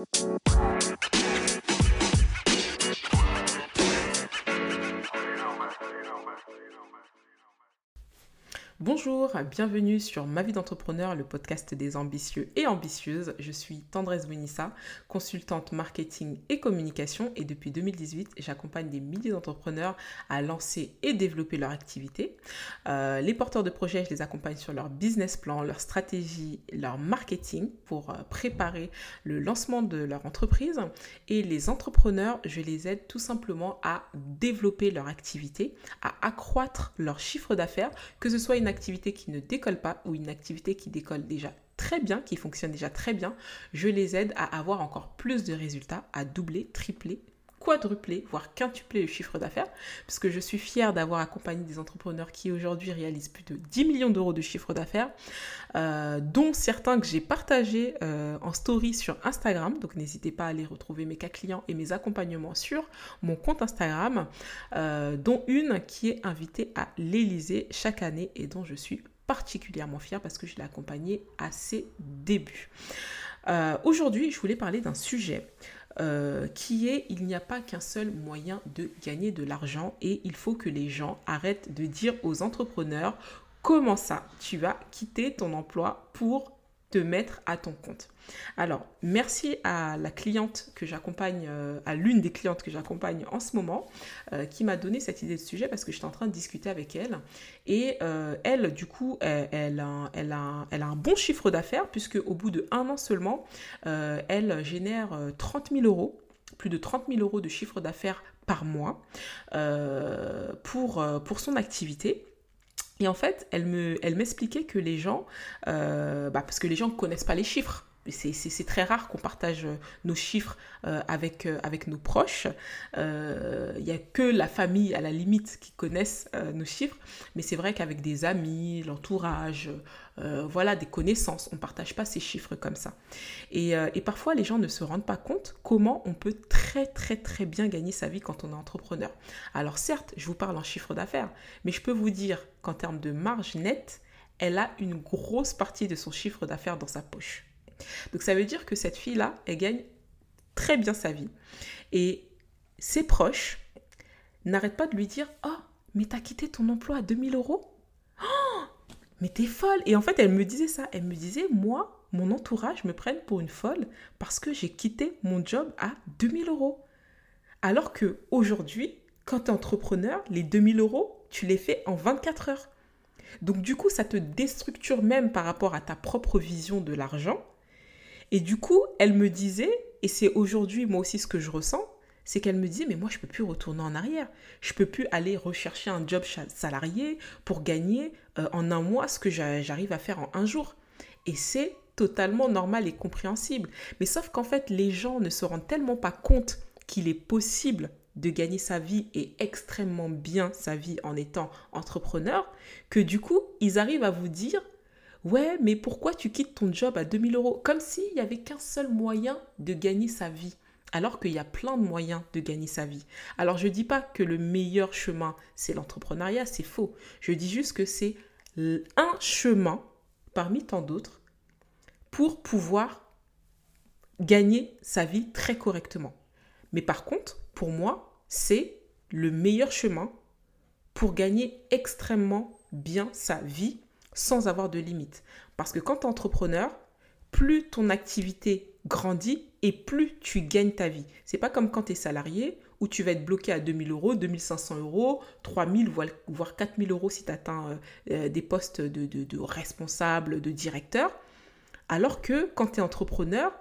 Música Bonjour, bienvenue sur Ma vie d'entrepreneur, le podcast des ambitieux et ambitieuses. Je suis Tendresse Bonissa, consultante marketing et communication et depuis 2018, j'accompagne des milliers d'entrepreneurs à lancer et développer leur activité. Euh, les porteurs de projets, je les accompagne sur leur business plan, leur stratégie, leur marketing pour euh, préparer le lancement de leur entreprise. Et les entrepreneurs, je les aide tout simplement à développer leur activité, à accroître leur chiffre d'affaires, que ce soit une activité qui ne décolle pas ou une activité qui décolle déjà très bien, qui fonctionne déjà très bien, je les aide à avoir encore plus de résultats, à doubler, tripler, quadrupler, voire quintupler le chiffre d'affaires, puisque je suis fière d'avoir accompagné des entrepreneurs qui aujourd'hui réalisent plus de 10 millions d'euros de chiffre d'affaires, euh, dont certains que j'ai partagés euh, en story sur Instagram. Donc n'hésitez pas à aller retrouver mes cas clients et mes accompagnements sur mon compte Instagram, euh, dont une qui est invitée à l'Elysée chaque année et dont je suis particulièrement fière parce que je l'ai accompagnée à ses débuts. Aujourd'hui, je voulais parler d'un sujet euh, qui est il n'y a pas qu'un seul moyen de gagner de l'argent et il faut que les gens arrêtent de dire aux entrepreneurs comment ça tu vas quitter ton emploi pour te mettre à ton compte. Alors, merci à la cliente que j'accompagne, euh, à l'une des clientes que j'accompagne en ce moment, euh, qui m'a donné cette idée de sujet parce que j'étais en train de discuter avec elle. Et euh, elle, du coup, elle, a, un bon chiffre d'affaires puisque au bout de un an seulement, elle génère 30 000 euros, plus de 30 000 euros de chiffre d'affaires par mois pour, son activité. Et en fait, elle m'expliquait me, que les gens, bah parce que les gens ne connaissent pas les chiffres, c'est très rare qu'on partage euh, nos chiffres euh, avec, euh, avec nos proches. Il n'y a que la famille, à la limite, qui connaissent nos chiffres. Mais c'est vrai qu'avec des amis, l'entourage, voilà, des connaissances, on ne partage pas ces chiffres comme ça. Et, parfois, les gens ne se rendent pas compte comment on peut très, très, très bien gagner sa vie quand on est entrepreneur. Alors certes, je vous parle en chiffre d'affaires, mais je peux vous dire qu'en termes de marge nette, elle a une grosse partie de son chiffre d'affaires dans sa poche. Donc ça veut dire que cette fille-là, elle gagne très bien sa vie. Et ses proches n'arrêtent pas de lui dire Oh, mais t'as quitté ton emploi à 2000 euros? Oh, mais t'es folle Et en fait, elle me disait ça. Elle me disait Moi, mon entourage me prenne pour une folle parce que j'ai quitté mon job à 2000 euros. Alors que aujourd'hui, quand tu es entrepreneur, les 2000 euros, tu les fais en 24 heures. Donc du coup, ça te déstructure même par rapport à ta propre vision de l'argent et du coup, elle me disait, et c'est aujourd'hui moi aussi ce que je ressens, c'est qu'elle me disait, mais moi je ne peux plus retourner en arrière. Je ne peux plus aller rechercher un job salarié pour gagner euh, en un mois ce que j'arrive à faire en un jour. Et c'est totalement normal et compréhensible. Mais sauf qu'en fait, les gens ne se rendent tellement pas compte qu'il est possible de gagner sa vie et extrêmement bien sa vie en étant entrepreneur, que du coup, ils arrivent à vous dire, Ouais, mais pourquoi tu quittes ton job à 2000 euros? Comme s'il n'y avait qu'un seul moyen de gagner sa vie. Alors qu'il y a plein de moyens de gagner sa vie. Alors je ne dis pas que le meilleur chemin, c'est l'entrepreneuriat, c'est faux. Je dis juste que c'est un chemin parmi tant d'autres pour pouvoir gagner sa vie très correctement. Mais par contre, pour moi, c'est le meilleur chemin pour gagner extrêmement bien sa vie sans avoir de limite. Parce que quand tu es entrepreneur, plus ton activité grandit et plus tu gagnes ta vie. C'est pas comme quand tu es salarié où tu vas être bloqué à 2000 euros, 2500 euros, 3000 voire 4000 euros si tu atteins euh, euh, des postes de, responsable, de directeur. Alors que quand tu es entrepreneur,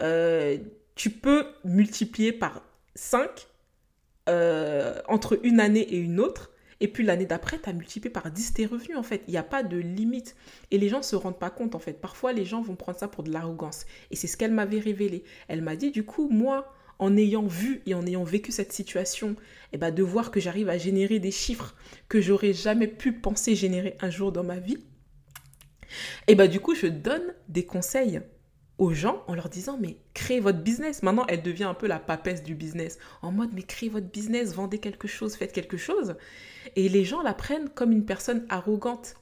euh, tu peux multiplier par 5 entre une année et une autre et puis l'année d'après, tu as multiplié par 10 tes revenus en fait. Il n'y a pas de limite. Et les gens ne se rendent pas compte en fait. Parfois, les gens vont prendre ça pour de l'arrogance. Et c'est ce qu'elle m'avait révélé. Elle m'a dit, du coup, moi, en ayant vu et en ayant vécu cette situation, eh ben, de voir que j'arrive à générer des chiffres que j'aurais jamais pu penser générer un jour dans ma vie, et eh ben, du coup, je donne des conseils aux gens en leur disant mais créez votre business. Maintenant, elle devient un peu la papesse du business. En mode mais créez votre business, vendez quelque chose, faites quelque chose. Et les gens la prennent comme une personne arrogante.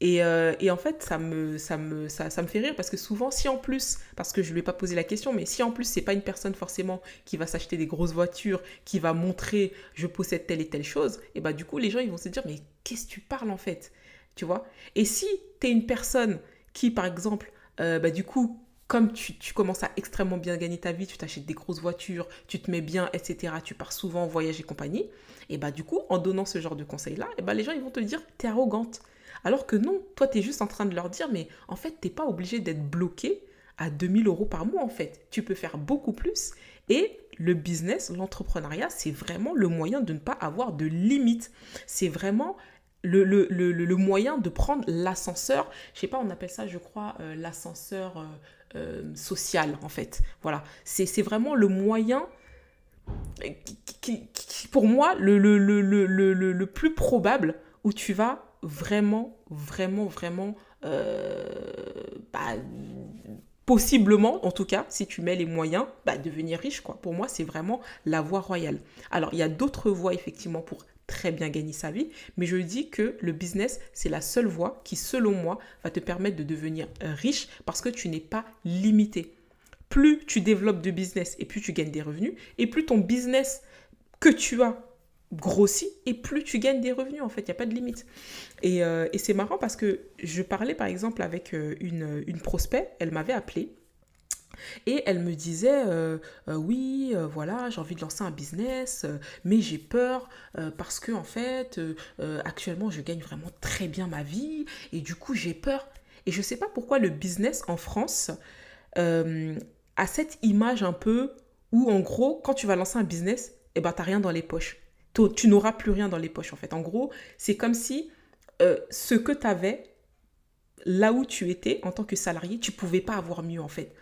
Et, euh, et, en fait, ça me, ça, me, ça, ça, me fait rire parce que souvent, si en plus, parce que je ne lui ai pas posé la question, mais si en plus, c'est pas une personne forcément qui va s'acheter des grosses voitures, qui va montrer je possède telle et telle chose, et bah du coup, les gens, ils vont se dire, mais qu'est-ce que tu parles en fait? Tu vois? Et si tu es une personne qui, par exemple, euh, bah, du coup, comme tu, commences à extrêmement bien gagner ta vie, tu t'achètes des grosses voitures, tu te mets bien, etc., tu pars souvent en voyage et compagnie, et bah du coup, en donnant ce genre de conseils-là, bah les gens, vont te dire, t'es arrogante. Alors que non, toi, tu es juste en train de leur dire, mais en fait, t'es pas obligé d'être bloqué à 2000 euros par mois, en fait. Tu peux faire beaucoup plus. Et le business, l'entrepreneuriat, c'est vraiment le moyen de ne pas avoir de limites. C'est vraiment le, le, le, le, moyen de prendre l'ascenseur, je sais pas, on appelle ça, je crois, euh, l'ascenseur euh, euh, social, en fait. Voilà, c'est vraiment le moyen qui, pour moi, le, le, plus probable où tu vas vraiment, vraiment, vraiment, bah, possiblement, en tout cas, si tu mets les moyens, bah, devenir riche, quoi. Pour moi, c'est vraiment la voie royale. Alors, il y a d'autres voies, effectivement, pour très bien gagner sa vie, mais je dis que le business, c'est la seule voie qui, selon moi, va te permettre de devenir riche parce que tu n'es pas limité. Plus tu développes de business et plus tu gagnes des revenus, et plus ton business que tu as grossit et plus tu gagnes des revenus en fait, il n'y a pas de limite. Et, euh, et c'est marrant parce que je parlais par exemple avec euh, une, une prospect, elle m'avait appelé et elle me disait euh, oui voilà j'ai envie de lancer un business mais j'ai peur parce que en fait actuellement je gagne vraiment très bien ma vie et du coup j'ai peur et je sais pas pourquoi le business en France a cette image un peu où en gros quand tu vas lancer un business eh ben t'as rien dans les poches tu n'auras plus rien dans les poches en fait. En gros, c'est comme si euh, ce que tu avais là où tu étais en tant que salarié, tu pouvais pas avoir mieux en fait.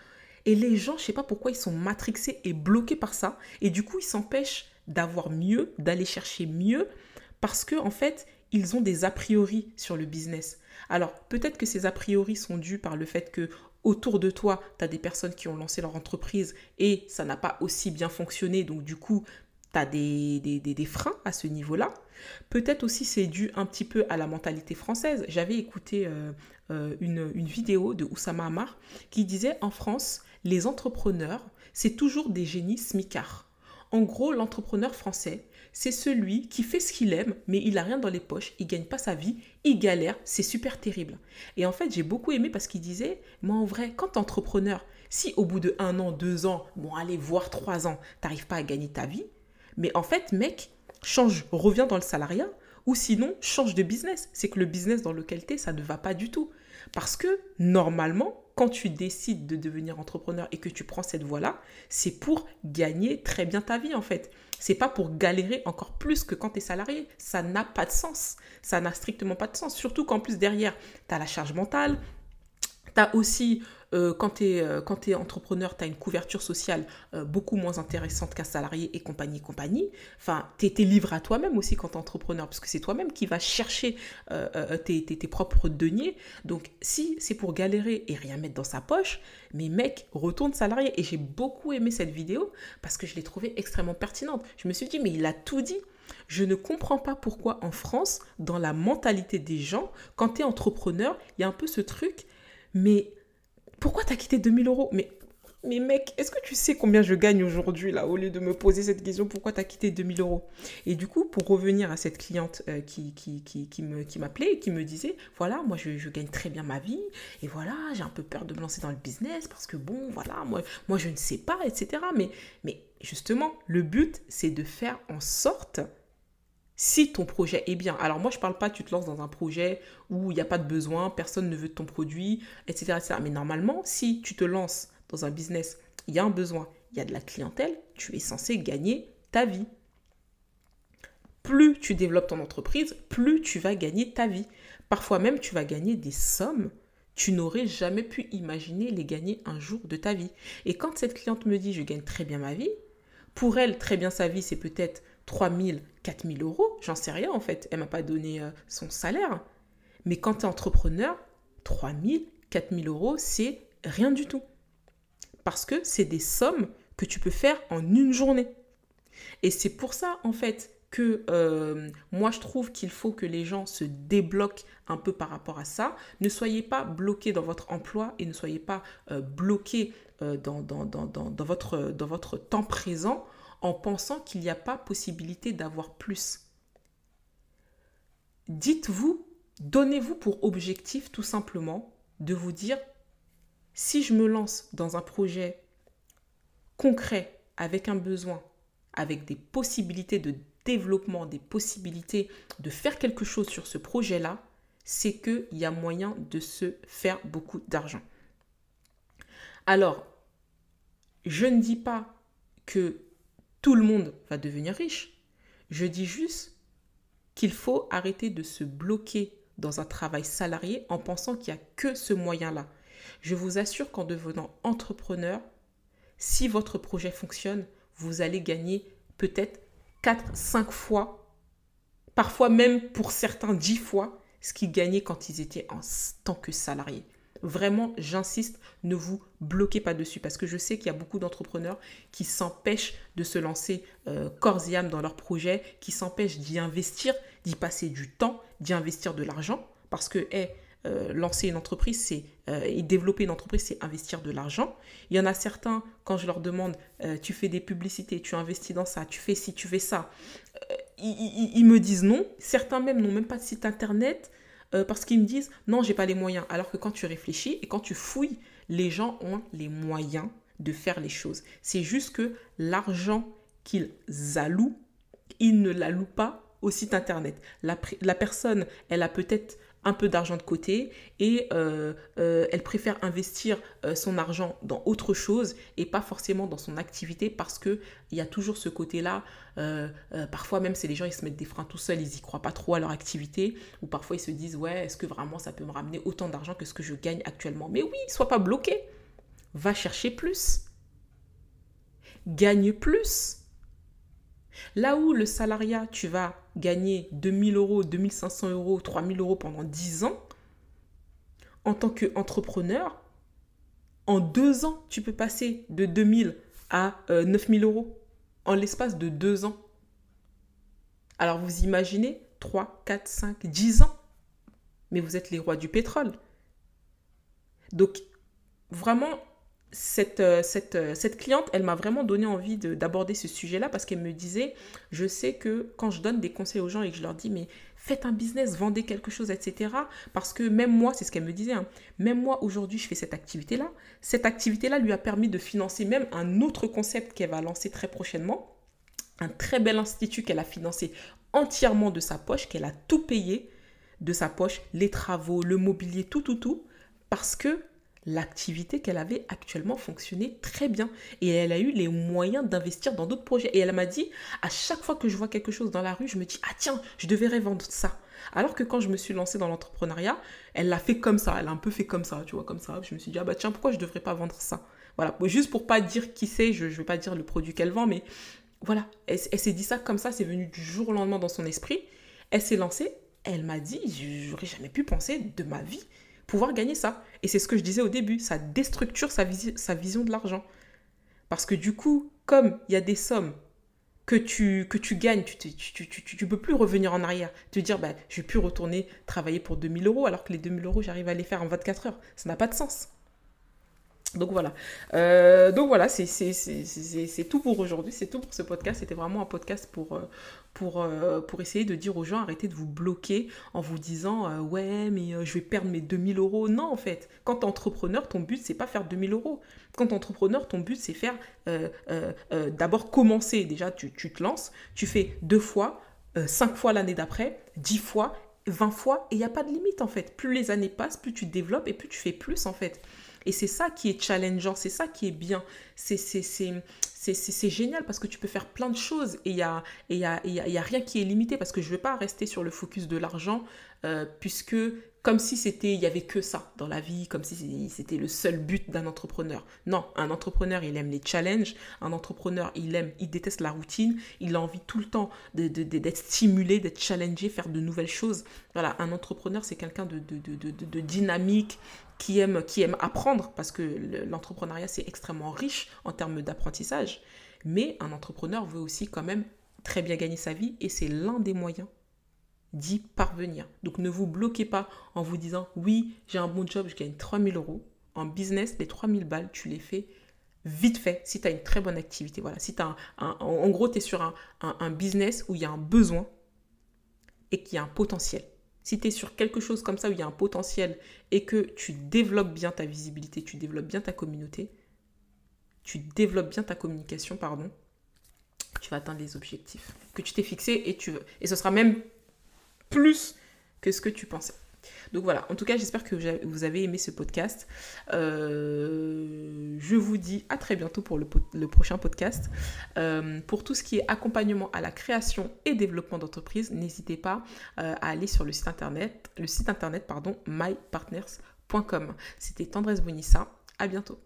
Et les gens, je sais pas pourquoi ils sont matrixés et bloqués par ça et du coup, ils s'empêchent d'avoir mieux, d'aller chercher mieux parce que en fait, ils ont des a priori sur le business. Alors, peut-être que ces a priori sont dus par le fait que autour de toi, tu as des personnes qui ont lancé leur entreprise et ça n'a pas aussi bien fonctionné. Donc du coup, des, des, freins à ce niveau-là. Peut-être aussi c'est dû un petit peu à la mentalité française. J'avais écouté euh, euh, une, vidéo de Oussama Amar qui disait en France, les entrepreneurs, c'est toujours des génies smicards. En gros, l'entrepreneur français, c'est celui qui fait ce qu'il aime, mais il n'a rien dans les poches, il gagne pas sa vie, il galère, c'est super terrible. Et en fait, j'ai beaucoup aimé parce qu'il disait, moi en vrai, quand entrepreneur, si au bout de un an, deux ans, bon allez, voir trois ans, t'arrives pas à gagner ta vie, mais en fait, mec, change, reviens dans le salariat ou sinon change de business. C'est que le business dans lequel tu es, ça ne va pas du tout. Parce que normalement, quand tu décides de devenir entrepreneur et que tu prends cette voie-là, c'est pour gagner très bien ta vie en fait. C'est pas pour galérer encore plus que quand tu es salarié. Ça n'a pas de sens. Ça n'a strictement pas de sens. Surtout qu'en plus derrière, tu as la charge mentale, tu as aussi euh, quand tu es, euh, entrepreneur, tu as une couverture sociale euh, beaucoup moins intéressante qu'un salarié et compagnie, compagnie. Enfin, tu es, à toi-même aussi quand tu es entrepreneur, parce que c'est toi-même qui vas chercher tes, tes, propres deniers. Donc, si c'est pour galérer et rien mettre dans sa poche, mais mec, retourne salarié. Et j'ai beaucoup aimé cette vidéo parce que je l'ai trouvée extrêmement pertinente. Je me suis dit, mais il a tout dit. Je ne comprends pas pourquoi en France, dans la mentalité des gens, quand tu es entrepreneur, il y a un peu ce truc, mais pourquoi t'as quitté 2000 euros? Mais mais mec, est-ce que tu sais combien je gagne aujourd'hui là au lieu de me poser cette question pourquoi tu as quitté 2000 euros? Et du coup, pour revenir à cette cliente euh, qui, qui, qui, qui, me, qui m'appelait et qui me disait voilà, moi je, gagne très bien ma vie et voilà, j'ai un peu peur de me lancer dans le business parce que bon, voilà, moi, moi je ne sais pas, etc. Mais justement, le but c'est de faire en sorte si ton projet est bien. Alors moi, je ne parle pas, tu te lances dans un projet où il n'y a pas de besoin, personne ne veut ton produit, etc., etc. Mais normalement, si tu te lances dans un business, il y a un besoin, il y a de la clientèle, tu es censé gagner ta vie. Plus tu développes ton entreprise, plus tu vas gagner ta vie. Parfois même, tu vas gagner des sommes tu n'aurais jamais pu imaginer les gagner un jour de ta vie. Et quand cette cliente me dit je gagne très bien ma vie, pour elle, très bien sa vie, c'est peut-être 3 000, 4 000 euros, j'en sais rien en fait. Elle m'a pas donné euh, son salaire. Mais quand tu es entrepreneur, 3 000, 4 000 euros, c'est rien du tout. Parce que c'est des sommes que tu peux faire en une journée. Et c'est pour ça, en fait, que euh, moi je trouve qu'il faut que les gens se débloquent un peu par rapport à ça. Ne soyez pas bloqués dans votre emploi et ne soyez pas euh, bloqués euh, dans, dans, votre, dans votre temps présent en pensant qu'il n'y a pas possibilité d'avoir plus. Dites-vous, donnez-vous pour objectif tout simplement de vous dire, si je me lance dans un projet concret, avec un besoin, avec des possibilités de développement, des possibilités de faire quelque chose sur ce projet-là, c'est qu'il y a moyen de se faire beaucoup d'argent. Alors, je ne dis pas que tout le monde va devenir riche. Je dis juste qu'il faut arrêter de se bloquer dans un travail salarié en pensant qu'il n'y a que ce moyen-là. Je vous assure qu'en devenant entrepreneur, si votre projet fonctionne, vous allez gagner peut-être 4, 5 fois, parfois même pour certains 10 fois ce qu'ils gagnaient quand ils étaient en tant que salariés. Vraiment, j'insiste, ne vous bloquez pas dessus parce que je sais qu'il y a beaucoup d'entrepreneurs qui s'empêchent de se lancer euh, corps et âme dans leur projet, qui s'empêchent d'y investir, d'y passer du temps, d'y investir de l'argent parce que, euh, lancer une entreprise, c'est euh, et développer une entreprise, c'est investir de l'argent. Il y en a certains, quand je leur demande, euh, tu fais des publicités, tu investis dans ça, tu fais ci, tu fais ça, ils, ils, me disent non. Certains même n'ont même pas de site internet parce qu'ils me disent non, j'ai pas les moyens. Alors que quand tu réfléchis et quand tu fouilles, les gens ont les moyens de faire les choses. C'est juste que l'argent qu'ils allouent, ils ne l'allouent pas au site internet. La, la personne, elle a peut-être un peu d'argent de côté et euh, euh, elle préfère investir euh, son argent dans autre chose et pas forcément dans son activité parce que il y a toujours ce côté-là. parfois même c'est les gens ils se mettent des freins tout seuls, ils y croient pas trop à leur activité ou parfois ils se disent ouais est-ce que vraiment ça peut me ramener autant d'argent que ce que je gagne actuellement? Mais oui, sois pas bloqué, va chercher plus, gagne plus. Là où le salariat, tu vas gagner 2000 euros, 2500 euros, 3000 euros pendant 10 ans, en tant qu'entrepreneur, en deux ans, tu peux passer de 2000 à 9000 euh, euros en l'espace de deux ans. Alors vous imaginez 3, 4, 5, 10 ans. Mais vous êtes les rois du pétrole. Donc vraiment, cette, euh, euh, cette, cliente, elle m'a vraiment donné envie d'aborder ce sujet-là parce qu'elle me disait, je sais que quand je donne des conseils aux gens et que je leur dis, mais faites un business, vendez quelque chose, etc. Parce que même moi, c'est ce qu'elle me disait, hein, même moi aujourd'hui, je fais cette activité-là. Cette activité-là lui a permis de financer même un autre concept qu'elle va lancer très prochainement. Un très bel institut qu'elle a financé entièrement de sa poche, qu'elle a tout payé de sa poche, les travaux, le mobilier, tout, tout, tout. Parce que l'activité qu'elle avait actuellement fonctionnait très bien et elle a eu les moyens d'investir dans d'autres projets. Et elle m'a dit, à chaque fois que je vois quelque chose dans la rue, je me dis, ah tiens, je devrais vendre ça. Alors que quand je me suis lancée dans l'entrepreneuriat, elle l'a fait comme ça, elle a un peu fait comme ça, tu vois, comme ça. Je me suis dit, ah bah tiens, pourquoi je devrais pas vendre ça? Voilà, juste pour pas dire qui c'est, je ne vais pas dire le produit qu'elle vend, mais voilà, elle, elle s'est dit ça comme ça, c'est venu du jour au lendemain dans son esprit. Elle s'est lancée, elle m'a dit, j'aurais jamais pu penser de ma vie pouvoir gagner ça. Et c'est ce que je disais au début, ça déstructure sa, sa vision de l'argent. Parce que du coup, comme il y a des sommes que tu, que tu gagnes, tu ne tu, peux plus revenir en arrière. Te dire, bah, je vais plus retourner travailler pour 2000 euros alors que les 2000 euros, j'arrive à les faire en 24 heures. Ça n'a pas de sens. Donc voilà. Euh, donc voilà, c'est tout pour aujourd'hui. C'est tout pour ce podcast. C'était vraiment un podcast pour, euh, euh, essayer de dire aux gens arrêtez de vous bloquer en vous disant ouais, mais je vais perdre mes 2000 euros. Non, en fait, quand tu es entrepreneur, ton but, c'est pas faire 2000 euros. Quand tu es entrepreneur, ton but, c'est faire d'abord commencer. Déjà, tu, tu, te lances, tu fais deux fois, cinq fois l'année d'après, dix fois, 20 fois, et il n'y a pas de limite en fait. Plus les années passent, plus tu développes et plus tu fais plus en fait. Et c'est ça qui est challengeant, c'est ça qui est bien. C'est génial parce que tu peux faire plein de choses et il n'y a, rien qui est limité parce que je ne vais pas rester sur le focus de l'argent euh, puisque comme si c'était il y avait que ça dans la vie, comme si c'était le seul but d'un entrepreneur. Non, un entrepreneur, il aime les challenges, un entrepreneur, il aime, il déteste la routine, il a envie tout le temps d'être stimulé, d'être challengé, faire de nouvelles choses. Voilà, un entrepreneur, c'est quelqu'un de, de, dynamique, qui aime, qui aime apprendre, parce que l'entrepreneuriat, c'est extrêmement riche en termes d'apprentissage. Mais un entrepreneur veut aussi quand même très bien gagner sa vie et c'est l'un des moyens d'y parvenir. Donc ne vous bloquez pas en vous disant oui, j'ai un bon job, je gagne 3000 euros. En business, les 3000 balles, tu les fais vite fait si tu as une très bonne activité. Voilà, si un, en gros, tu es sur un, un business où il y a un besoin et qu'il y a un potentiel. Si tu es sur quelque chose comme ça où il y a un potentiel et que tu développes bien ta visibilité, tu développes bien ta communauté, tu développes bien ta communication, pardon, tu vas atteindre les objectifs que tu t'es fixés et, tu, et ce sera même plus que ce que tu pensais. Donc voilà, en tout cas, j'espère que vous avez aimé ce podcast. Euh, je vous dis à très bientôt pour le, prochain podcast. Euh, pour tout ce qui est accompagnement à la création et développement d'entreprise, n'hésitez pas euh, à aller sur le site internet, le site internet pardon, mypartners.com. C'était Tendresse Bonissa. À bientôt.